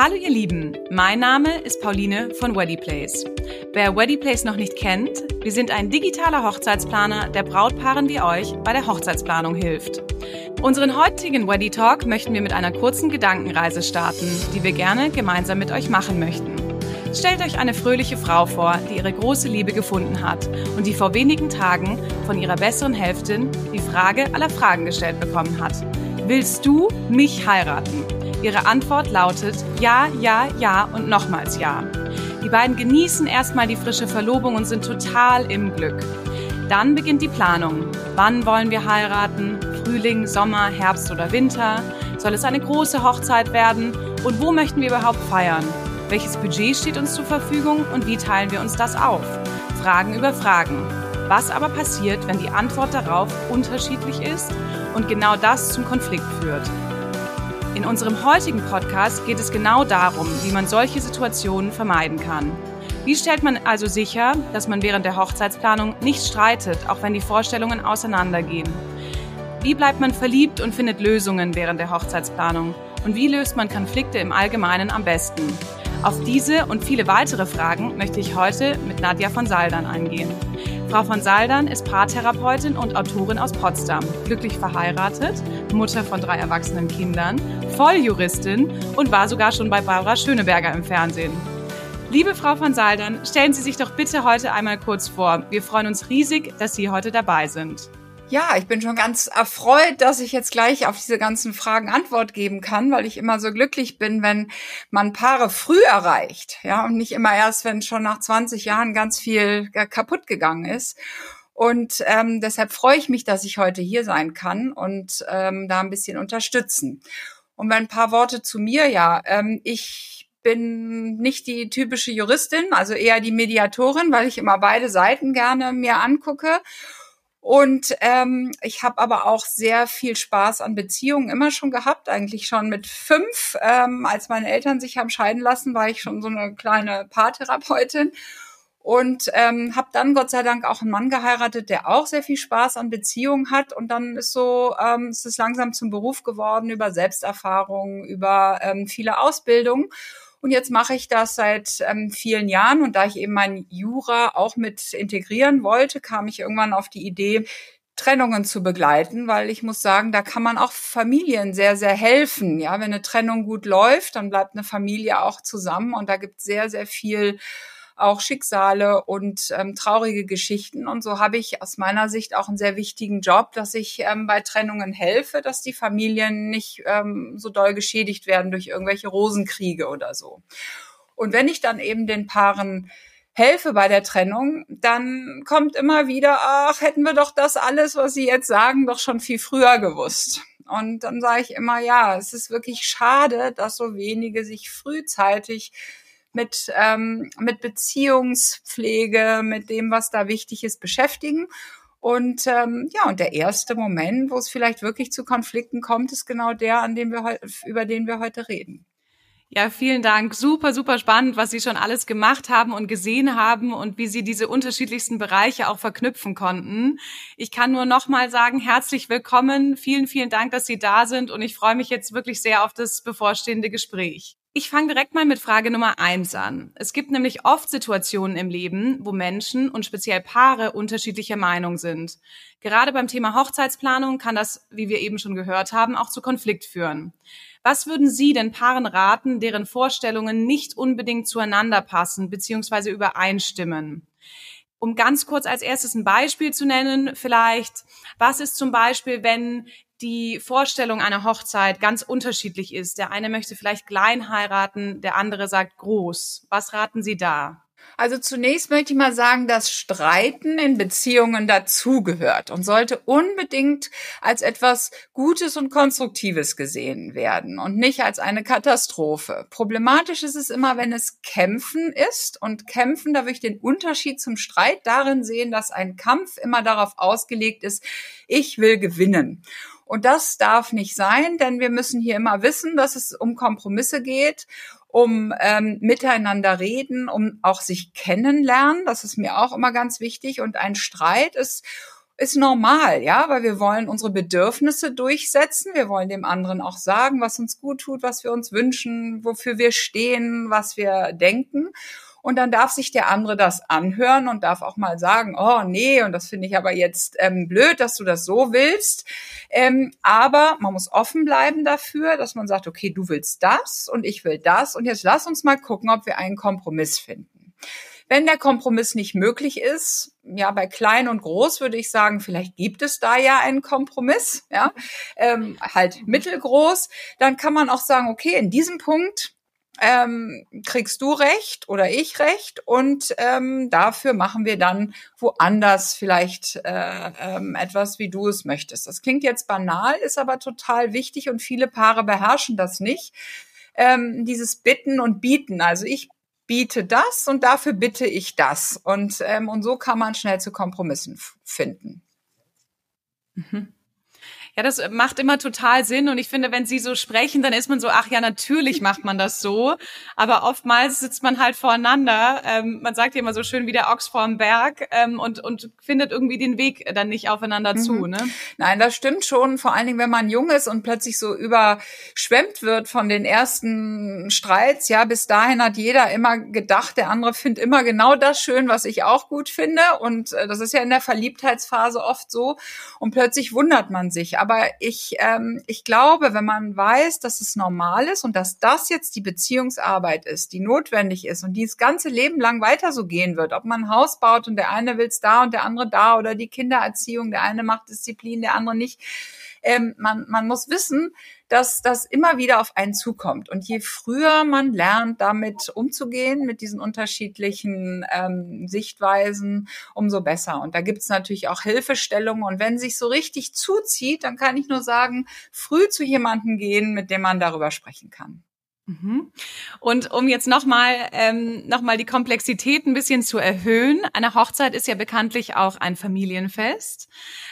Hallo ihr Lieben, mein Name ist Pauline von Weddyplace. Wer Weddyplace noch nicht kennt, wir sind ein digitaler Hochzeitsplaner, der Brautpaaren wie euch bei der Hochzeitsplanung hilft. Unseren heutigen Weddy Talk möchten wir mit einer kurzen Gedankenreise starten, die wir gerne gemeinsam mit euch machen möchten. Stellt euch eine fröhliche Frau vor, die ihre große Liebe gefunden hat und die vor wenigen Tagen von ihrer besseren Hälftin die Frage aller Fragen gestellt bekommen hat. Willst du mich heiraten? Ihre Antwort lautet Ja, ja, ja und nochmals Ja. Die beiden genießen erstmal die frische Verlobung und sind total im Glück. Dann beginnt die Planung. Wann wollen wir heiraten? Frühling, Sommer, Herbst oder Winter? Soll es eine große Hochzeit werden? Und wo möchten wir überhaupt feiern? Welches Budget steht uns zur Verfügung und wie teilen wir uns das auf? Fragen über Fragen. Was aber passiert, wenn die Antwort darauf unterschiedlich ist und genau das zum Konflikt führt? In unserem heutigen Podcast geht es genau darum, wie man solche Situationen vermeiden kann. Wie stellt man also sicher, dass man während der Hochzeitsplanung nicht streitet, auch wenn die Vorstellungen auseinandergehen? Wie bleibt man verliebt und findet Lösungen während der Hochzeitsplanung? Und wie löst man Konflikte im Allgemeinen am besten? Auf diese und viele weitere Fragen möchte ich heute mit Nadja von Saldern eingehen. Frau von Saldern ist Paartherapeutin und Autorin aus Potsdam, glücklich verheiratet, Mutter von drei erwachsenen Kindern, Volljuristin und war sogar schon bei Barbara Schöneberger im Fernsehen. Liebe Frau von Saldern, stellen Sie sich doch bitte heute einmal kurz vor. Wir freuen uns riesig, dass Sie heute dabei sind. Ja, ich bin schon ganz erfreut, dass ich jetzt gleich auf diese ganzen Fragen Antwort geben kann, weil ich immer so glücklich bin, wenn man Paare früh erreicht, ja, und nicht immer erst, wenn schon nach 20 Jahren ganz viel kaputt gegangen ist. Und ähm, deshalb freue ich mich, dass ich heute hier sein kann und ähm, da ein bisschen unterstützen. Und ein paar Worte zu mir, ja, ähm, ich bin nicht die typische Juristin, also eher die Mediatorin, weil ich immer beide Seiten gerne mir angucke und ähm, ich habe aber auch sehr viel Spaß an Beziehungen immer schon gehabt, eigentlich schon mit fünf. Ähm, als meine Eltern sich haben scheiden lassen, war ich schon so eine kleine Paartherapeutin und ähm, habe dann Gott sei Dank auch einen Mann geheiratet, der auch sehr viel Spaß an Beziehungen hat. Und dann ist so, ähm, ist es langsam zum Beruf geworden über Selbsterfahrung, über ähm, viele Ausbildungen. Und jetzt mache ich das seit ähm, vielen Jahren. Und da ich eben mein Jura auch mit integrieren wollte, kam ich irgendwann auf die Idee, Trennungen zu begleiten, weil ich muss sagen, da kann man auch Familien sehr, sehr helfen. Ja, wenn eine Trennung gut läuft, dann bleibt eine Familie auch zusammen und da gibt sehr, sehr viel auch Schicksale und ähm, traurige Geschichten. Und so habe ich aus meiner Sicht auch einen sehr wichtigen Job, dass ich ähm, bei Trennungen helfe, dass die Familien nicht ähm, so doll geschädigt werden durch irgendwelche Rosenkriege oder so. Und wenn ich dann eben den Paaren helfe bei der Trennung, dann kommt immer wieder, ach, hätten wir doch das alles, was Sie jetzt sagen, doch schon viel früher gewusst. Und dann sage ich immer, ja, es ist wirklich schade, dass so wenige sich frühzeitig mit, ähm, mit Beziehungspflege, mit dem, was da wichtig ist, beschäftigen. Und ähm, ja, und der erste Moment, wo es vielleicht wirklich zu Konflikten kommt, ist genau der, an dem wir über den wir heute reden. Ja, vielen Dank. Super, super spannend, was Sie schon alles gemacht haben und gesehen haben und wie Sie diese unterschiedlichsten Bereiche auch verknüpfen konnten. Ich kann nur nochmal sagen, herzlich willkommen. Vielen, vielen Dank, dass Sie da sind und ich freue mich jetzt wirklich sehr auf das bevorstehende Gespräch. Ich fange direkt mal mit Frage Nummer eins an. Es gibt nämlich oft Situationen im Leben, wo Menschen und speziell Paare unterschiedlicher Meinung sind. Gerade beim Thema Hochzeitsplanung kann das, wie wir eben schon gehört haben, auch zu Konflikt führen. Was würden Sie denn Paaren raten, deren Vorstellungen nicht unbedingt zueinander passen bzw. übereinstimmen? Um ganz kurz als erstes ein Beispiel zu nennen, vielleicht, was ist zum Beispiel, wenn die Vorstellung einer Hochzeit ganz unterschiedlich ist. Der eine möchte vielleicht klein heiraten, der andere sagt groß. Was raten Sie da? Also zunächst möchte ich mal sagen, dass Streiten in Beziehungen dazugehört und sollte unbedingt als etwas Gutes und Konstruktives gesehen werden und nicht als eine Katastrophe. Problematisch ist es immer, wenn es Kämpfen ist und Kämpfen, da würde ich den Unterschied zum Streit darin sehen, dass ein Kampf immer darauf ausgelegt ist, ich will gewinnen. Und das darf nicht sein, denn wir müssen hier immer wissen, dass es um Kompromisse geht, um ähm, miteinander reden, um auch sich kennenlernen. Das ist mir auch immer ganz wichtig. Und ein Streit ist ist normal, ja, weil wir wollen unsere Bedürfnisse durchsetzen. Wir wollen dem anderen auch sagen, was uns gut tut, was wir uns wünschen, wofür wir stehen, was wir denken. Und dann darf sich der andere das anhören und darf auch mal sagen, oh nee, und das finde ich aber jetzt ähm, blöd, dass du das so willst. Ähm, aber man muss offen bleiben dafür, dass man sagt, okay, du willst das und ich will das und jetzt lass uns mal gucken, ob wir einen Kompromiss finden. Wenn der Kompromiss nicht möglich ist, ja, bei klein und groß würde ich sagen, vielleicht gibt es da ja einen Kompromiss, ja, ähm, halt mittelgroß, dann kann man auch sagen, okay, in diesem Punkt ähm, kriegst du recht oder ich recht und ähm, dafür machen wir dann woanders vielleicht äh, ähm, etwas, wie du es möchtest. Das klingt jetzt banal, ist aber total wichtig und viele Paare beherrschen das nicht. Ähm, dieses Bitten und Bieten. Also ich biete das und dafür bitte ich das. Und, ähm, und so kann man schnell zu Kompromissen finden. Mhm. Ja, das macht immer total Sinn. Und ich finde, wenn Sie so sprechen, dann ist man so, ach ja, natürlich macht man das so. Aber oftmals sitzt man halt voreinander. Ähm, man sagt ja immer so schön wie der Ochs vorm Berg ähm, und, und findet irgendwie den Weg dann nicht aufeinander mhm. zu. Ne? Nein, das stimmt schon. Vor allen Dingen, wenn man jung ist und plötzlich so überschwemmt wird von den ersten Streits. Ja, bis dahin hat jeder immer gedacht, der andere findet immer genau das schön, was ich auch gut finde. Und äh, das ist ja in der Verliebtheitsphase oft so. Und plötzlich wundert man sich. Aber aber ich, ähm, ich glaube, wenn man weiß, dass es normal ist und dass das jetzt die Beziehungsarbeit ist, die notwendig ist und die das ganze Leben lang weiter so gehen wird, ob man ein Haus baut und der eine will es da und der andere da oder die Kindererziehung, der eine macht Disziplin, der andere nicht. Ähm, man, man muss wissen, dass das immer wieder auf einen zukommt. Und je früher man lernt, damit umzugehen, mit diesen unterschiedlichen ähm, Sichtweisen, umso besser. Und da gibt's natürlich auch Hilfestellungen. Und wenn sich so richtig zuzieht, dann kann ich nur sagen, früh zu jemandem gehen, mit dem man darüber sprechen kann. Mhm. Und um jetzt nochmal ähm, noch die Komplexität ein bisschen zu erhöhen, eine Hochzeit ist ja bekanntlich auch ein Familienfest.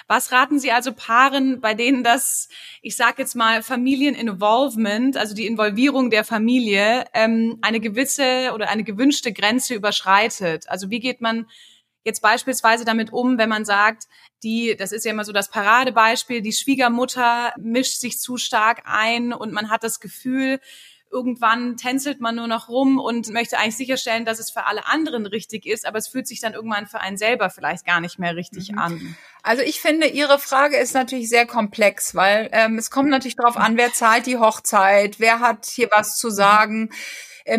Was raten Sie also Paaren, bei denen das, ich sage jetzt mal, Familieninvolvement, also die Involvierung der Familie, ähm, eine gewisse oder eine gewünschte Grenze überschreitet? Also wie geht man jetzt beispielsweise damit um, wenn man sagt, die, das ist ja immer so das Paradebeispiel, die Schwiegermutter mischt sich zu stark ein und man hat das Gefühl, irgendwann tänzelt man nur noch rum und möchte eigentlich sicherstellen, dass es für alle anderen richtig ist, aber es fühlt sich dann irgendwann für einen selber vielleicht gar nicht mehr richtig mhm. an. Also ich finde, Ihre Frage ist natürlich sehr komplex, weil ähm, es kommt natürlich darauf an, wer zahlt die Hochzeit, wer hat hier was zu sagen. Mhm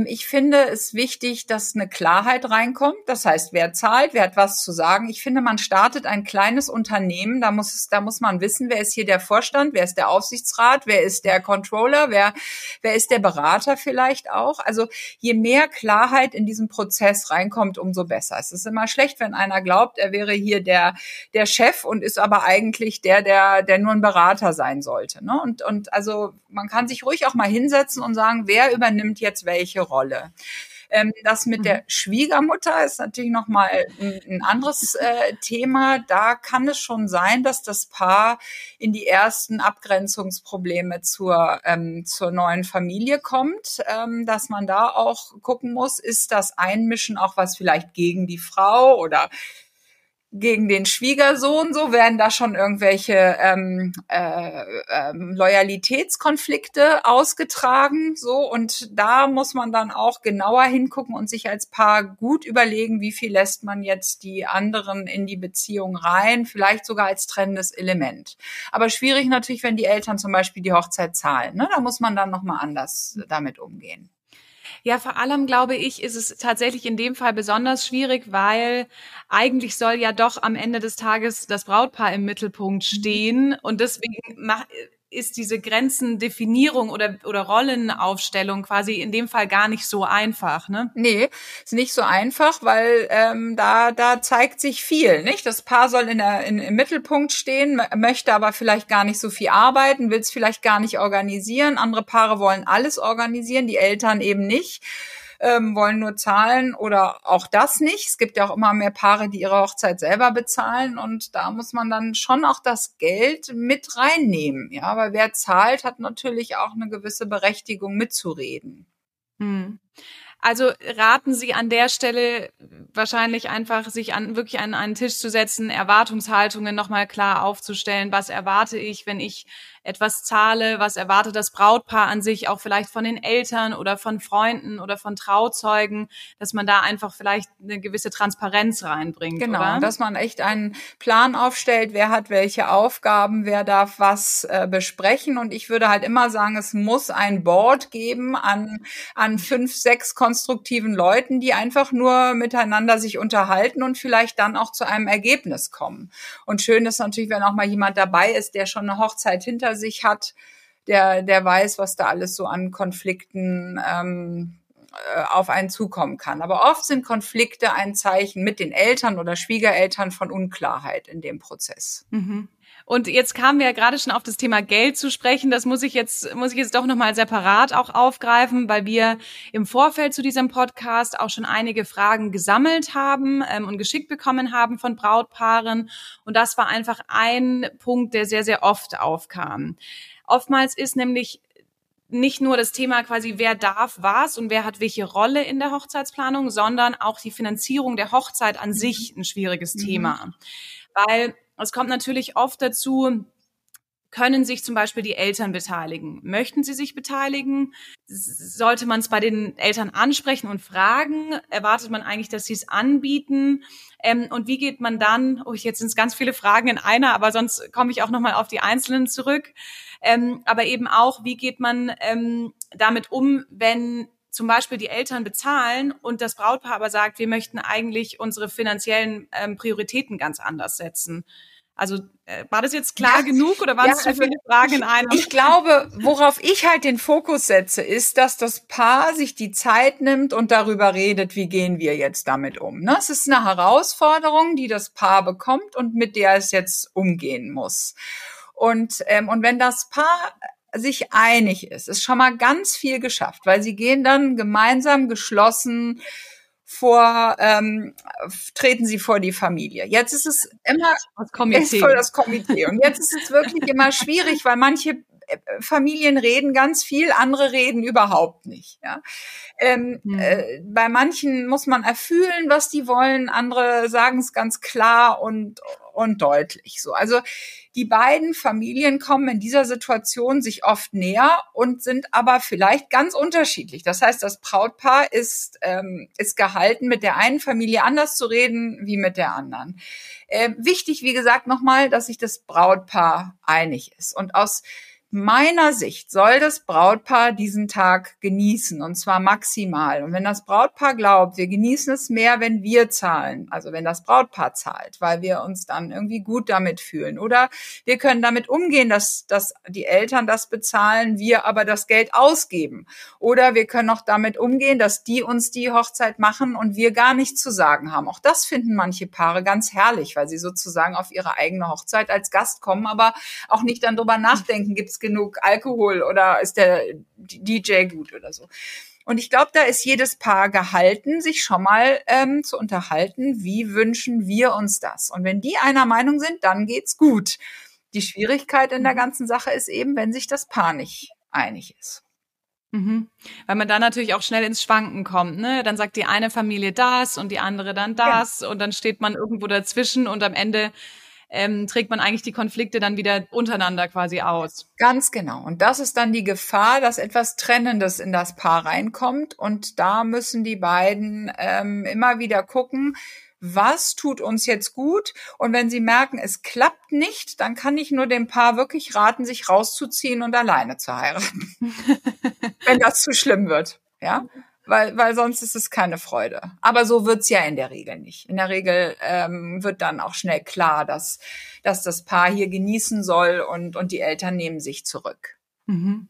ich finde es wichtig, dass eine Klarheit reinkommt. Das heißt, wer zahlt, wer hat was zu sagen. Ich finde, man startet ein kleines Unternehmen. Da muss es, da muss man wissen, wer ist hier der Vorstand, wer ist der Aufsichtsrat, wer ist der Controller, wer, wer ist der Berater vielleicht auch. Also je mehr Klarheit in diesen Prozess reinkommt, umso besser. Es ist immer schlecht, wenn einer glaubt, er wäre hier der, der Chef und ist aber eigentlich der, der, der nur ein Berater sein sollte. Ne? Und, und also man kann sich ruhig auch mal hinsetzen und sagen, wer übernimmt jetzt welche welche Rolle. Ähm, das mit der mhm. Schwiegermutter ist natürlich nochmal ein, ein anderes äh, Thema. Da kann es schon sein, dass das Paar in die ersten Abgrenzungsprobleme zur, ähm, zur neuen Familie kommt, ähm, dass man da auch gucken muss, ist das Einmischen auch was vielleicht gegen die Frau oder gegen den Schwiegersohn, so werden da schon irgendwelche ähm, äh, ähm, Loyalitätskonflikte ausgetragen, so und da muss man dann auch genauer hingucken und sich als Paar gut überlegen, wie viel lässt man jetzt die anderen in die Beziehung rein, vielleicht sogar als trennendes Element. Aber schwierig natürlich, wenn die Eltern zum Beispiel die Hochzeit zahlen, ne? da muss man dann noch mal anders damit umgehen. Ja, vor allem glaube ich, ist es tatsächlich in dem Fall besonders schwierig, weil eigentlich soll ja doch am Ende des Tages das Brautpaar im Mittelpunkt mhm. stehen und deswegen ist diese Grenzendefinierung oder, oder Rollenaufstellung quasi in dem Fall gar nicht so einfach, ne? Nee, ist nicht so einfach, weil ähm, da, da zeigt sich viel, nicht? Das Paar soll in der, in, im Mittelpunkt stehen, möchte aber vielleicht gar nicht so viel arbeiten, will es vielleicht gar nicht organisieren. Andere Paare wollen alles organisieren, die Eltern eben nicht ähm, wollen nur zahlen oder auch das nicht. Es gibt ja auch immer mehr Paare, die ihre Hochzeit selber bezahlen und da muss man dann schon auch das Geld mit reinnehmen. Ja, weil wer zahlt, hat natürlich auch eine gewisse Berechtigung mitzureden. Hm. Also raten Sie an der Stelle wahrscheinlich einfach, sich an wirklich an einen Tisch zu setzen, Erwartungshaltungen nochmal klar aufzustellen. Was erwarte ich, wenn ich etwas zahle? Was erwartet das Brautpaar an sich auch vielleicht von den Eltern oder von Freunden oder von Trauzeugen, dass man da einfach vielleicht eine gewisse Transparenz reinbringt. Genau, oder? dass man echt einen Plan aufstellt, wer hat welche Aufgaben, wer darf was äh, besprechen. Und ich würde halt immer sagen, es muss ein Board geben an, an fünf, sechs konstruktiven Leuten, die einfach nur miteinander sich unterhalten und vielleicht dann auch zu einem Ergebnis kommen. Und schön ist natürlich, wenn auch mal jemand dabei ist, der schon eine Hochzeit hinter sich hat, der, der weiß, was da alles so an Konflikten ähm, äh, auf einen zukommen kann. Aber oft sind Konflikte ein Zeichen mit den Eltern oder Schwiegereltern von Unklarheit in dem Prozess. Mhm. Und jetzt kamen wir ja gerade schon auf das Thema Geld zu sprechen. Das muss ich jetzt, muss ich jetzt doch nochmal separat auch aufgreifen, weil wir im Vorfeld zu diesem Podcast auch schon einige Fragen gesammelt haben ähm, und geschickt bekommen haben von Brautpaaren. Und das war einfach ein Punkt, der sehr, sehr oft aufkam. Oftmals ist nämlich nicht nur das Thema quasi, wer darf was und wer hat welche Rolle in der Hochzeitsplanung, sondern auch die Finanzierung der Hochzeit an sich ein schwieriges mhm. Thema. Weil es kommt natürlich oft dazu, können sich zum Beispiel die Eltern beteiligen? Möchten sie sich beteiligen? Sollte man es bei den Eltern ansprechen und fragen? Erwartet man eigentlich, dass sie es anbieten? Ähm, und wie geht man dann, oh, jetzt sind es ganz viele Fragen in einer, aber sonst komme ich auch nochmal auf die einzelnen zurück. Ähm, aber eben auch, wie geht man ähm, damit um, wenn zum Beispiel die Eltern bezahlen und das Brautpaar aber sagt, wir möchten eigentlich unsere finanziellen ähm, Prioritäten ganz anders setzen. Also äh, war das jetzt klar ja, genug oder waren es ja, zu viele Fragen in einer? Ich glaube, worauf ich halt den Fokus setze, ist, dass das Paar sich die Zeit nimmt und darüber redet, wie gehen wir jetzt damit um. Ne? Es ist eine Herausforderung, die das Paar bekommt und mit der es jetzt umgehen muss. Und, ähm, und wenn das Paar sich einig ist, ist schon mal ganz viel geschafft, weil sie gehen dann gemeinsam geschlossen vor, ähm, treten sie vor die Familie. Jetzt ist es immer das Komitee. Ist das Komitee. Und jetzt ist es wirklich immer schwierig, weil manche Familien reden ganz viel, andere reden überhaupt nicht. Ja? Ähm, hm. äh, bei manchen muss man erfühlen, was die wollen, andere sagen es ganz klar und und deutlich. So, also die beiden Familien kommen in dieser Situation sich oft näher und sind aber vielleicht ganz unterschiedlich. Das heißt, das Brautpaar ist ähm, ist gehalten, mit der einen Familie anders zu reden wie mit der anderen. Äh, wichtig, wie gesagt, nochmal, dass sich das Brautpaar einig ist und aus meiner Sicht soll das Brautpaar diesen Tag genießen und zwar maximal. Und wenn das Brautpaar glaubt, wir genießen es mehr, wenn wir zahlen, also wenn das Brautpaar zahlt, weil wir uns dann irgendwie gut damit fühlen oder wir können damit umgehen, dass, dass die Eltern das bezahlen, wir aber das Geld ausgeben oder wir können auch damit umgehen, dass die uns die Hochzeit machen und wir gar nichts zu sagen haben. Auch das finden manche Paare ganz herrlich, weil sie sozusagen auf ihre eigene Hochzeit als Gast kommen, aber auch nicht dann drüber nachdenken, gibt genug Alkohol oder ist der DJ gut oder so. Und ich glaube, da ist jedes Paar gehalten, sich schon mal ähm, zu unterhalten, wie wünschen wir uns das. Und wenn die einer Meinung sind, dann geht's gut. Die Schwierigkeit in der mhm. ganzen Sache ist eben, wenn sich das Paar nicht einig ist. Mhm. Weil man dann natürlich auch schnell ins Schwanken kommt, ne? Dann sagt die eine Familie das und die andere dann das ja. und dann steht man irgendwo dazwischen und am Ende ähm, trägt man eigentlich die Konflikte dann wieder untereinander quasi aus. Ganz genau. Und das ist dann die Gefahr, dass etwas Trennendes in das Paar reinkommt. Und da müssen die beiden ähm, immer wieder gucken, was tut uns jetzt gut? Und wenn sie merken, es klappt nicht, dann kann ich nur dem Paar wirklich raten, sich rauszuziehen und alleine zu heiraten. wenn das zu schlimm wird. Ja weil, weil sonst ist es keine Freude. Aber so wird's ja in der Regel nicht. In der Regel ähm, wird dann auch schnell klar, dass, dass das Paar hier genießen soll und, und die Eltern nehmen sich zurück. Mhm.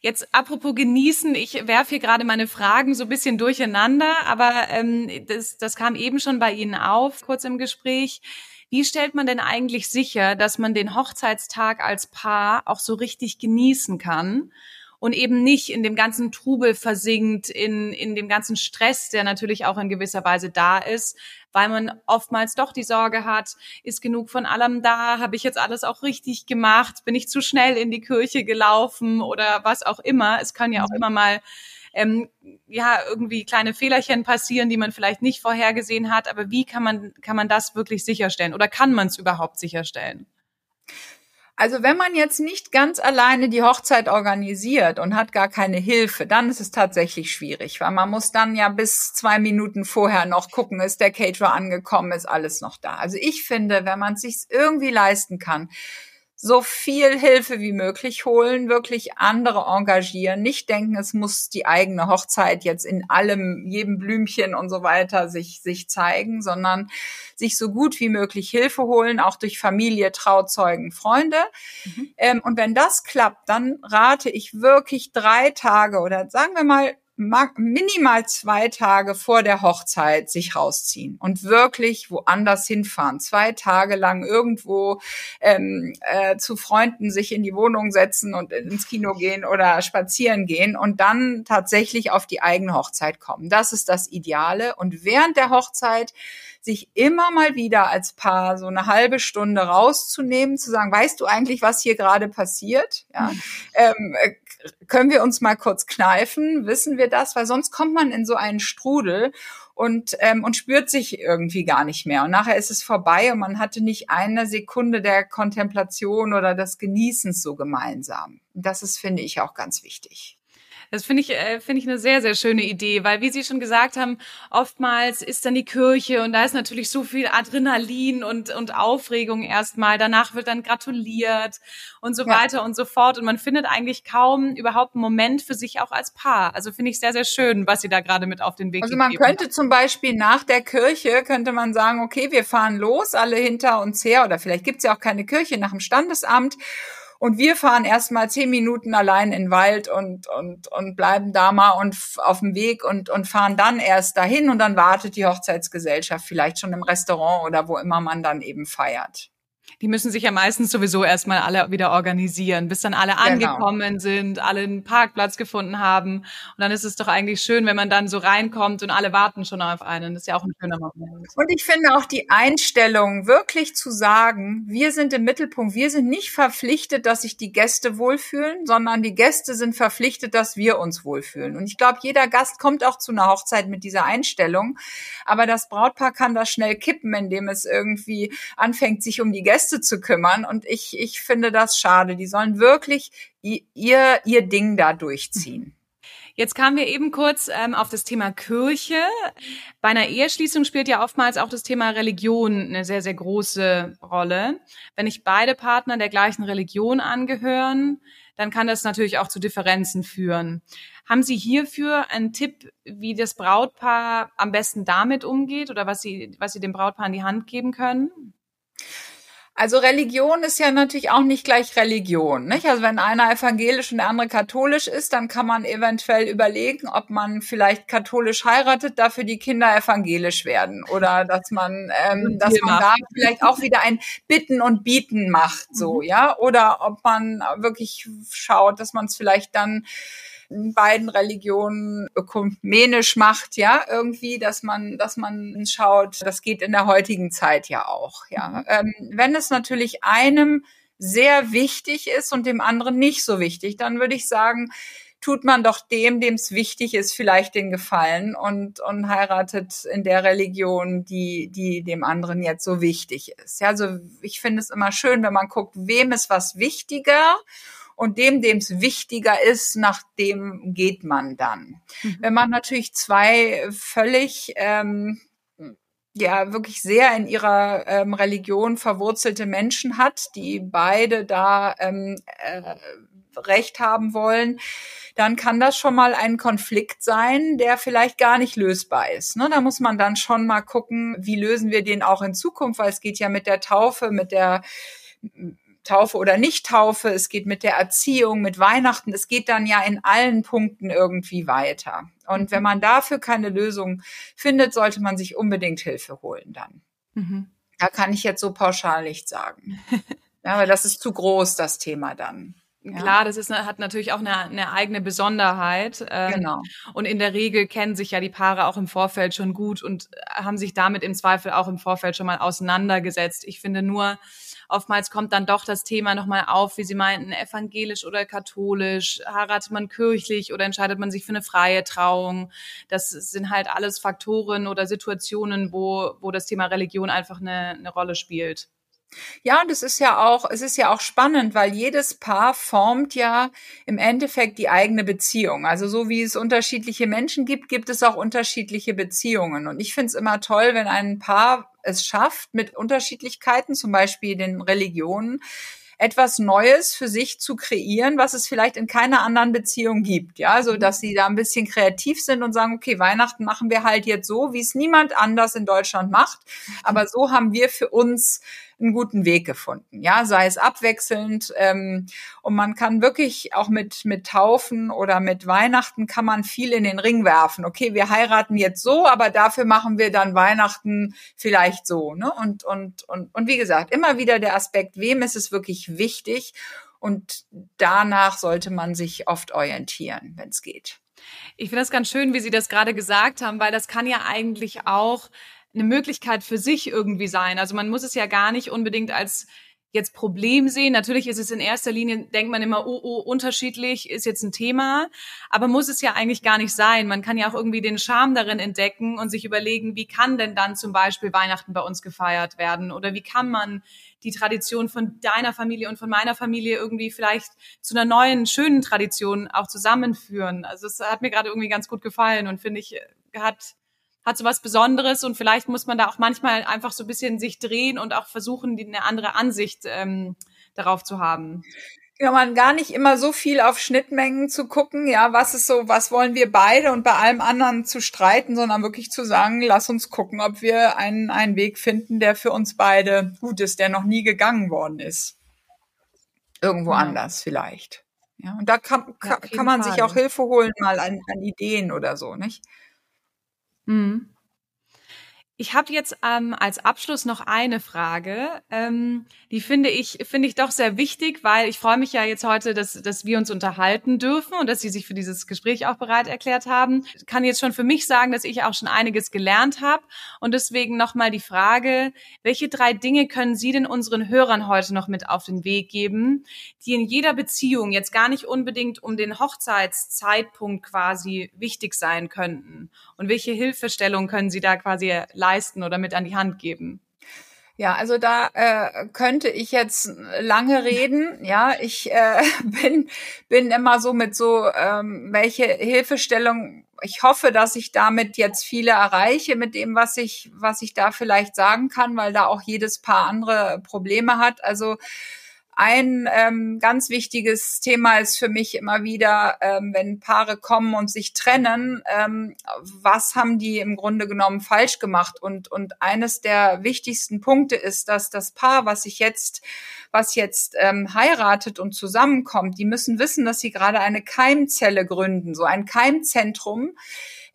Jetzt apropos genießen, ich werfe hier gerade meine Fragen so ein bisschen durcheinander, aber ähm, das, das kam eben schon bei Ihnen auf, kurz im Gespräch. Wie stellt man denn eigentlich sicher, dass man den Hochzeitstag als Paar auch so richtig genießen kann? Und eben nicht in dem ganzen Trubel versinkt, in, in dem ganzen Stress, der natürlich auch in gewisser Weise da ist, weil man oftmals doch die Sorge hat, ist genug von allem da, habe ich jetzt alles auch richtig gemacht, bin ich zu schnell in die Kirche gelaufen oder was auch immer. Es kann ja auch mhm. immer mal ähm, ja irgendwie kleine Fehlerchen passieren, die man vielleicht nicht vorhergesehen hat. Aber wie kann man kann man das wirklich sicherstellen oder kann man es überhaupt sicherstellen? Also wenn man jetzt nicht ganz alleine die Hochzeit organisiert und hat gar keine Hilfe, dann ist es tatsächlich schwierig, weil man muss dann ja bis zwei Minuten vorher noch gucken, ist der Caterer angekommen, ist alles noch da. Also ich finde, wenn man es sich irgendwie leisten kann, so viel Hilfe wie möglich holen, wirklich andere engagieren, nicht denken, es muss die eigene Hochzeit jetzt in allem, jedem Blümchen und so weiter sich, sich zeigen, sondern sich so gut wie möglich Hilfe holen, auch durch Familie, Trauzeugen, Freunde. Mhm. Ähm, und wenn das klappt, dann rate ich wirklich drei Tage oder sagen wir mal minimal zwei Tage vor der Hochzeit sich rausziehen und wirklich woanders hinfahren. Zwei Tage lang irgendwo ähm, äh, zu Freunden sich in die Wohnung setzen und ins Kino gehen oder spazieren gehen und dann tatsächlich auf die eigene Hochzeit kommen. Das ist das Ideale. Und während der Hochzeit sich immer mal wieder als Paar so eine halbe Stunde rauszunehmen, zu sagen, weißt du eigentlich, was hier gerade passiert? Ja, mhm. ähm, äh, können wir uns mal kurz kneifen? Wissen wir das? Weil sonst kommt man in so einen Strudel und, ähm, und spürt sich irgendwie gar nicht mehr. Und nachher ist es vorbei und man hatte nicht eine Sekunde der Kontemplation oder des Genießens so gemeinsam. Das ist, finde ich, auch ganz wichtig. Das finde ich, äh, finde ich eine sehr, sehr schöne Idee, weil wie Sie schon gesagt haben, oftmals ist dann die Kirche und da ist natürlich so viel Adrenalin und, und Aufregung erstmal. Danach wird dann gratuliert und so ja. weiter und so fort. Und man findet eigentlich kaum überhaupt einen Moment für sich auch als Paar. Also finde ich sehr, sehr schön, was Sie da gerade mit auf den Weg Also man könnte haben. zum Beispiel nach der Kirche, könnte man sagen, okay, wir fahren los, alle hinter uns her, oder vielleicht gibt's ja auch keine Kirche nach dem Standesamt und wir fahren erstmal zehn Minuten allein in den Wald und, und, und bleiben da mal und auf dem Weg und, und fahren dann erst dahin und dann wartet die Hochzeitsgesellschaft vielleicht schon im Restaurant oder wo immer man dann eben feiert die müssen sich ja meistens sowieso erstmal alle wieder organisieren, bis dann alle genau. angekommen sind, alle einen Parkplatz gefunden haben. Und dann ist es doch eigentlich schön, wenn man dann so reinkommt und alle warten schon auf einen. Das ist ja auch ein schöner Moment. Und ich finde auch die Einstellung, wirklich zu sagen, wir sind im Mittelpunkt, wir sind nicht verpflichtet, dass sich die Gäste wohlfühlen, sondern die Gäste sind verpflichtet, dass wir uns wohlfühlen. Und ich glaube, jeder Gast kommt auch zu einer Hochzeit mit dieser Einstellung. Aber das Brautpaar kann das schnell kippen, indem es irgendwie anfängt, sich um die Gäste Gäste zu kümmern. Und ich, ich finde das schade. Die sollen wirklich ihr, ihr Ding da durchziehen. Jetzt kamen wir eben kurz ähm, auf das Thema Kirche. Bei einer Eheschließung spielt ja oftmals auch das Thema Religion eine sehr, sehr große Rolle. Wenn nicht beide Partner der gleichen Religion angehören, dann kann das natürlich auch zu Differenzen führen. Haben Sie hierfür einen Tipp, wie das Brautpaar am besten damit umgeht oder was Sie, was Sie dem Brautpaar in die Hand geben können? Also Religion ist ja natürlich auch nicht gleich Religion. Nicht? Also wenn einer evangelisch und der andere katholisch ist, dann kann man eventuell überlegen, ob man vielleicht katholisch heiratet, dafür die Kinder evangelisch werden. Oder dass man, ähm, dass man da vielleicht auch wieder ein Bitten und Bieten macht, so, mhm. ja. Oder ob man wirklich schaut, dass man es vielleicht dann beiden Religionen ökumenisch macht, ja, irgendwie, dass man, dass man schaut, das geht in der heutigen Zeit ja auch, ja. Mhm. Ähm, wenn es natürlich einem sehr wichtig ist und dem anderen nicht so wichtig, dann würde ich sagen, tut man doch dem, dem es wichtig ist, vielleicht den Gefallen und, und heiratet in der Religion, die, die dem anderen jetzt so wichtig ist. Ja, also ich finde es immer schön, wenn man guckt, wem ist was wichtiger und dem, dem es wichtiger ist, nach dem geht man dann. Mhm. Wenn man natürlich zwei völlig ähm, ja wirklich sehr in ihrer ähm, Religion verwurzelte Menschen hat, die beide da ähm, äh, Recht haben wollen, dann kann das schon mal ein Konflikt sein, der vielleicht gar nicht lösbar ist. Ne? Da muss man dann schon mal gucken, wie lösen wir den auch in Zukunft, weil es geht ja mit der Taufe, mit der Taufe oder Nicht-Taufe, es geht mit der Erziehung, mit Weihnachten, es geht dann ja in allen Punkten irgendwie weiter. Und wenn man dafür keine Lösung findet, sollte man sich unbedingt Hilfe holen dann. Mhm. Da kann ich jetzt so pauschal nicht sagen. ja, weil das ist zu groß, das Thema dann. Klar, das ist, hat natürlich auch eine, eine eigene Besonderheit. Ähm, genau. Und in der Regel kennen sich ja die Paare auch im Vorfeld schon gut und haben sich damit im Zweifel auch im Vorfeld schon mal auseinandergesetzt. Ich finde nur, oftmals kommt dann doch das Thema nochmal auf, wie Sie meinten, evangelisch oder katholisch, heiratet man kirchlich oder entscheidet man sich für eine freie Trauung. Das sind halt alles Faktoren oder Situationen, wo, wo das Thema Religion einfach eine, eine Rolle spielt. Ja, und es ist ja auch, es ist ja auch spannend, weil jedes Paar formt ja im Endeffekt die eigene Beziehung. Also so wie es unterschiedliche Menschen gibt, gibt es auch unterschiedliche Beziehungen. Und ich finde es immer toll, wenn ein Paar es schafft, mit Unterschiedlichkeiten, zum Beispiel den Religionen, etwas Neues für sich zu kreieren, was es vielleicht in keiner anderen Beziehung gibt. Ja, so dass sie da ein bisschen kreativ sind und sagen, okay, Weihnachten machen wir halt jetzt so, wie es niemand anders in Deutschland macht. Aber so haben wir für uns einen guten Weg gefunden. Ja, sei es abwechselnd. Ähm, und man kann wirklich auch mit, mit Taufen oder mit Weihnachten kann man viel in den Ring werfen. Okay, wir heiraten jetzt so, aber dafür machen wir dann Weihnachten vielleicht so. Ne? Und, und, und, und wie gesagt, immer wieder der Aspekt, wem ist es wirklich wichtig? Und danach sollte man sich oft orientieren, wenn es geht. Ich finde das ganz schön, wie Sie das gerade gesagt haben, weil das kann ja eigentlich auch eine Möglichkeit für sich irgendwie sein. Also man muss es ja gar nicht unbedingt als jetzt Problem sehen. Natürlich ist es in erster Linie, denkt man immer, oh, oh, unterschiedlich ist jetzt ein Thema, aber muss es ja eigentlich gar nicht sein. Man kann ja auch irgendwie den Charme darin entdecken und sich überlegen, wie kann denn dann zum Beispiel Weihnachten bei uns gefeiert werden oder wie kann man die Tradition von deiner Familie und von meiner Familie irgendwie vielleicht zu einer neuen, schönen Tradition auch zusammenführen. Also es hat mir gerade irgendwie ganz gut gefallen und finde ich, hat hat so was Besonderes und vielleicht muss man da auch manchmal einfach so ein bisschen sich drehen und auch versuchen, die, eine andere Ansicht ähm, darauf zu haben. Ja, man gar nicht immer so viel auf Schnittmengen zu gucken, ja, was ist so, was wollen wir beide und bei allem anderen zu streiten, sondern wirklich zu sagen, lass uns gucken, ob wir einen, einen Weg finden, der für uns beide gut ist, der noch nie gegangen worden ist. Irgendwo ja. anders vielleicht. Ja, und da kann, ja, kann man Fall. sich auch Hilfe holen, mal an, an Ideen oder so, nicht? Mhm. Ich habe jetzt ähm, als Abschluss noch eine Frage, ähm, die finde ich finde ich doch sehr wichtig, weil ich freue mich ja jetzt heute, dass dass wir uns unterhalten dürfen und dass Sie sich für dieses Gespräch auch bereit erklärt haben. Ich kann jetzt schon für mich sagen, dass ich auch schon einiges gelernt habe und deswegen nochmal die Frage: Welche drei Dinge können Sie denn unseren Hörern heute noch mit auf den Weg geben, die in jeder Beziehung jetzt gar nicht unbedingt um den Hochzeitszeitpunkt quasi wichtig sein könnten? Und welche Hilfestellung können Sie da quasi leisten oder mit an die Hand geben? Ja, also da äh, könnte ich jetzt lange reden. Ja, ich äh, bin bin immer so mit so ähm, welche Hilfestellung. Ich hoffe, dass ich damit jetzt viele erreiche mit dem, was ich was ich da vielleicht sagen kann, weil da auch jedes Paar andere Probleme hat. Also ein ähm, ganz wichtiges Thema ist für mich immer wieder, ähm, wenn Paare kommen und sich trennen, ähm, was haben die im Grunde genommen falsch gemacht? Und, und eines der wichtigsten Punkte ist, dass das Paar, was sich jetzt, was jetzt ähm, heiratet und zusammenkommt, die müssen wissen, dass sie gerade eine Keimzelle gründen, so ein Keimzentrum,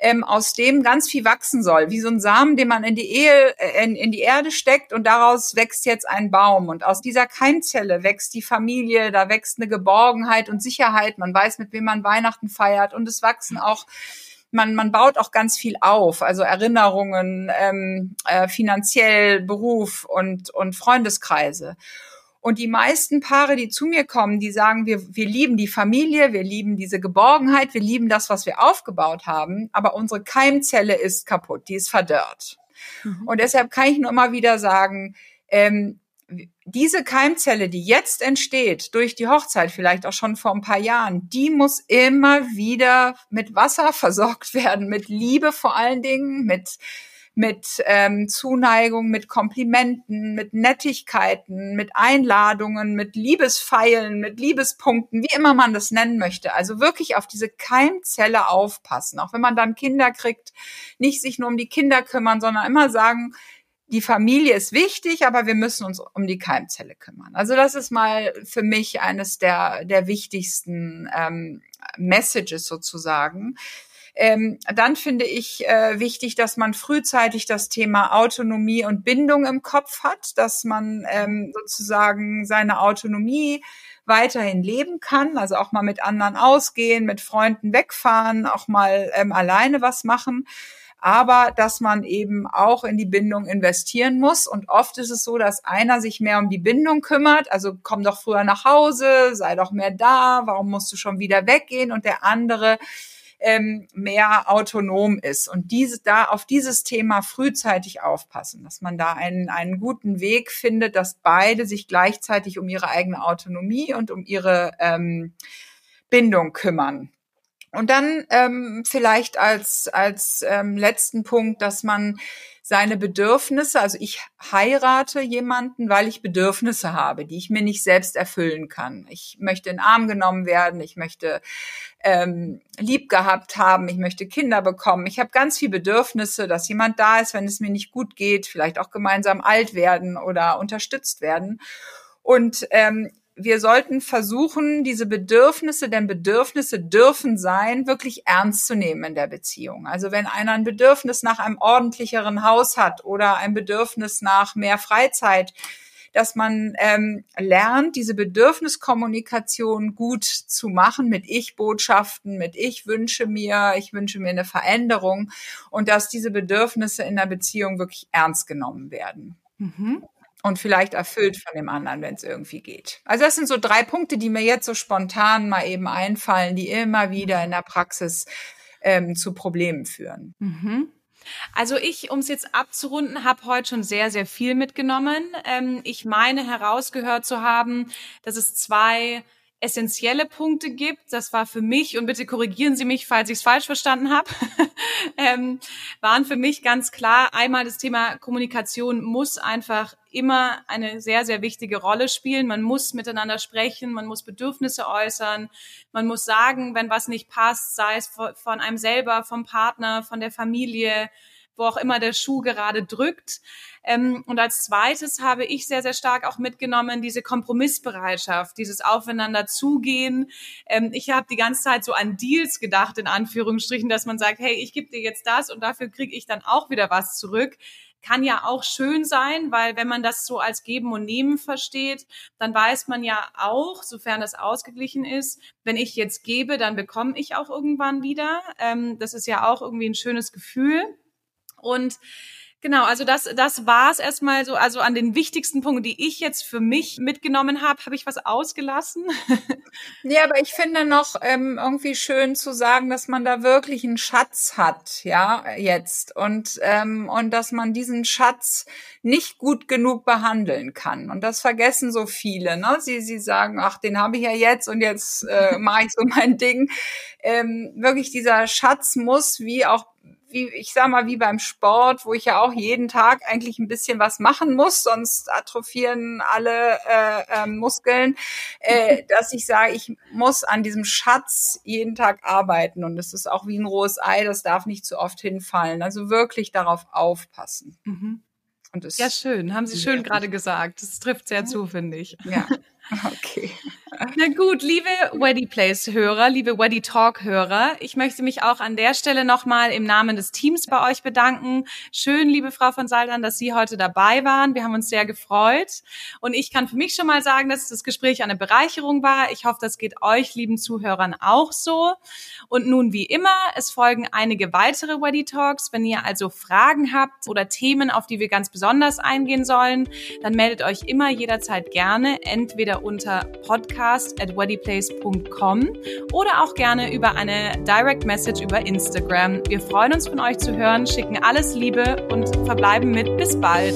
ähm, aus dem ganz viel wachsen soll, wie so ein Samen, den man in die Ehe, äh, in, in die Erde steckt und daraus wächst jetzt ein Baum. Und aus dieser Keimzelle wächst die Familie, da wächst eine Geborgenheit und Sicherheit. Man weiß, mit wem man Weihnachten feiert und es wachsen auch man, man baut auch ganz viel auf, also Erinnerungen, ähm, äh, finanziell, Beruf und, und Freundeskreise. Und die meisten Paare, die zu mir kommen, die sagen, wir, wir lieben die Familie, wir lieben diese Geborgenheit, wir lieben das, was wir aufgebaut haben, aber unsere Keimzelle ist kaputt, die ist verdörrt. Mhm. Und deshalb kann ich nur immer wieder sagen, ähm, diese Keimzelle, die jetzt entsteht durch die Hochzeit, vielleicht auch schon vor ein paar Jahren, die muss immer wieder mit Wasser versorgt werden, mit Liebe vor allen Dingen, mit mit ähm, Zuneigung, mit Komplimenten, mit Nettigkeiten, mit Einladungen, mit Liebesfeilen, mit Liebespunkten, wie immer man das nennen möchte. Also wirklich auf diese Keimzelle aufpassen. Auch wenn man dann Kinder kriegt, nicht sich nur um die Kinder kümmern, sondern immer sagen, die Familie ist wichtig, aber wir müssen uns um die Keimzelle kümmern. Also das ist mal für mich eines der, der wichtigsten ähm, Messages sozusagen. Ähm, dann finde ich äh, wichtig, dass man frühzeitig das Thema Autonomie und Bindung im Kopf hat, dass man ähm, sozusagen seine Autonomie weiterhin leben kann, also auch mal mit anderen ausgehen, mit Freunden wegfahren, auch mal ähm, alleine was machen aber dass man eben auch in die Bindung investieren muss. Und oft ist es so, dass einer sich mehr um die Bindung kümmert, also komm doch früher nach Hause, sei doch mehr da, warum musst du schon wieder weggehen? Und der andere ähm, mehr autonom ist. Und diese, da auf dieses Thema frühzeitig aufpassen, dass man da einen, einen guten Weg findet, dass beide sich gleichzeitig um ihre eigene Autonomie und um ihre ähm, Bindung kümmern. Und dann ähm, vielleicht als, als ähm, letzten Punkt, dass man seine Bedürfnisse, also ich heirate jemanden, weil ich Bedürfnisse habe, die ich mir nicht selbst erfüllen kann. Ich möchte in den Arm genommen werden, ich möchte ähm, lieb gehabt haben, ich möchte Kinder bekommen. Ich habe ganz viele Bedürfnisse, dass jemand da ist, wenn es mir nicht gut geht, vielleicht auch gemeinsam alt werden oder unterstützt werden. Und ähm, wir sollten versuchen, diese Bedürfnisse, denn Bedürfnisse dürfen sein, wirklich ernst zu nehmen in der Beziehung. Also wenn einer ein Bedürfnis nach einem ordentlicheren Haus hat oder ein Bedürfnis nach mehr Freizeit, dass man ähm, lernt, diese Bedürfniskommunikation gut zu machen mit Ich-Botschaften, mit Ich wünsche mir, ich wünsche mir eine Veränderung und dass diese Bedürfnisse in der Beziehung wirklich ernst genommen werden. Mhm und vielleicht erfüllt von dem anderen, wenn es irgendwie geht. Also das sind so drei Punkte, die mir jetzt so spontan mal eben einfallen, die immer wieder in der Praxis ähm, zu Problemen führen. Mhm. Also ich, um es jetzt abzurunden, habe heute schon sehr, sehr viel mitgenommen. Ähm, ich meine herausgehört zu haben, dass es zwei essentielle Punkte gibt. Das war für mich, und bitte korrigieren Sie mich, falls ich es falsch verstanden habe, ähm, waren für mich ganz klar, einmal das Thema Kommunikation muss einfach immer eine sehr, sehr wichtige Rolle spielen. Man muss miteinander sprechen, man muss Bedürfnisse äußern, man muss sagen, wenn was nicht passt, sei es von einem selber, vom Partner, von der Familie, wo auch immer der Schuh gerade drückt. Ähm, und als zweites habe ich sehr, sehr stark auch mitgenommen, diese Kompromissbereitschaft, dieses Aufeinander zugehen. Ähm, ich habe die ganze Zeit so an Deals gedacht, in Anführungsstrichen, dass man sagt, hey, ich gebe dir jetzt das und dafür kriege ich dann auch wieder was zurück kann ja auch schön sein, weil wenn man das so als Geben und Nehmen versteht, dann weiß man ja auch, sofern das ausgeglichen ist, wenn ich jetzt gebe, dann bekomme ich auch irgendwann wieder. Ähm, das ist ja auch irgendwie ein schönes Gefühl. Und Genau, also das, das war es erstmal so. Also an den wichtigsten Punkten, die ich jetzt für mich mitgenommen habe, habe ich was ausgelassen. nee, aber ich finde noch ähm, irgendwie schön zu sagen, dass man da wirklich einen Schatz hat, ja, jetzt. Und, ähm, und dass man diesen Schatz nicht gut genug behandeln kann. Und das vergessen so viele. Ne? Sie, sie sagen, ach, den habe ich ja jetzt und jetzt äh, mache ich so mein Ding. Ähm, wirklich, dieser Schatz muss, wie auch wie, ich sag mal, wie beim Sport, wo ich ja auch jeden Tag eigentlich ein bisschen was machen muss, sonst atrophieren alle äh, äh, Muskeln, äh, dass ich sage, ich muss an diesem Schatz jeden Tag arbeiten. Und es ist auch wie ein rohes Ei, das darf nicht zu oft hinfallen. Also wirklich darauf aufpassen. Mhm. Ja, schön. Haben Sie schön gerade gesagt. Das trifft sehr zu, finde ich. Ja. Okay. Na gut, liebe Weddy Place Hörer, liebe Weddy Talk Hörer, ich möchte mich auch an der Stelle nochmal im Namen des Teams bei euch bedanken. Schön, liebe Frau von Saldern, dass Sie heute dabei waren. Wir haben uns sehr gefreut. Und ich kann für mich schon mal sagen, dass das Gespräch eine Bereicherung war. Ich hoffe, das geht euch, lieben Zuhörern, auch so. Und nun, wie immer, es folgen einige weitere Weddy Talks. Wenn ihr also Fragen habt oder Themen, auf die wir ganz besonders eingehen sollen, dann meldet euch immer jederzeit gerne, entweder entweder unter podcast at weddyplace.com oder auch gerne über eine Direct Message über Instagram. Wir freuen uns von euch zu hören, schicken alles Liebe und verbleiben mit bis bald.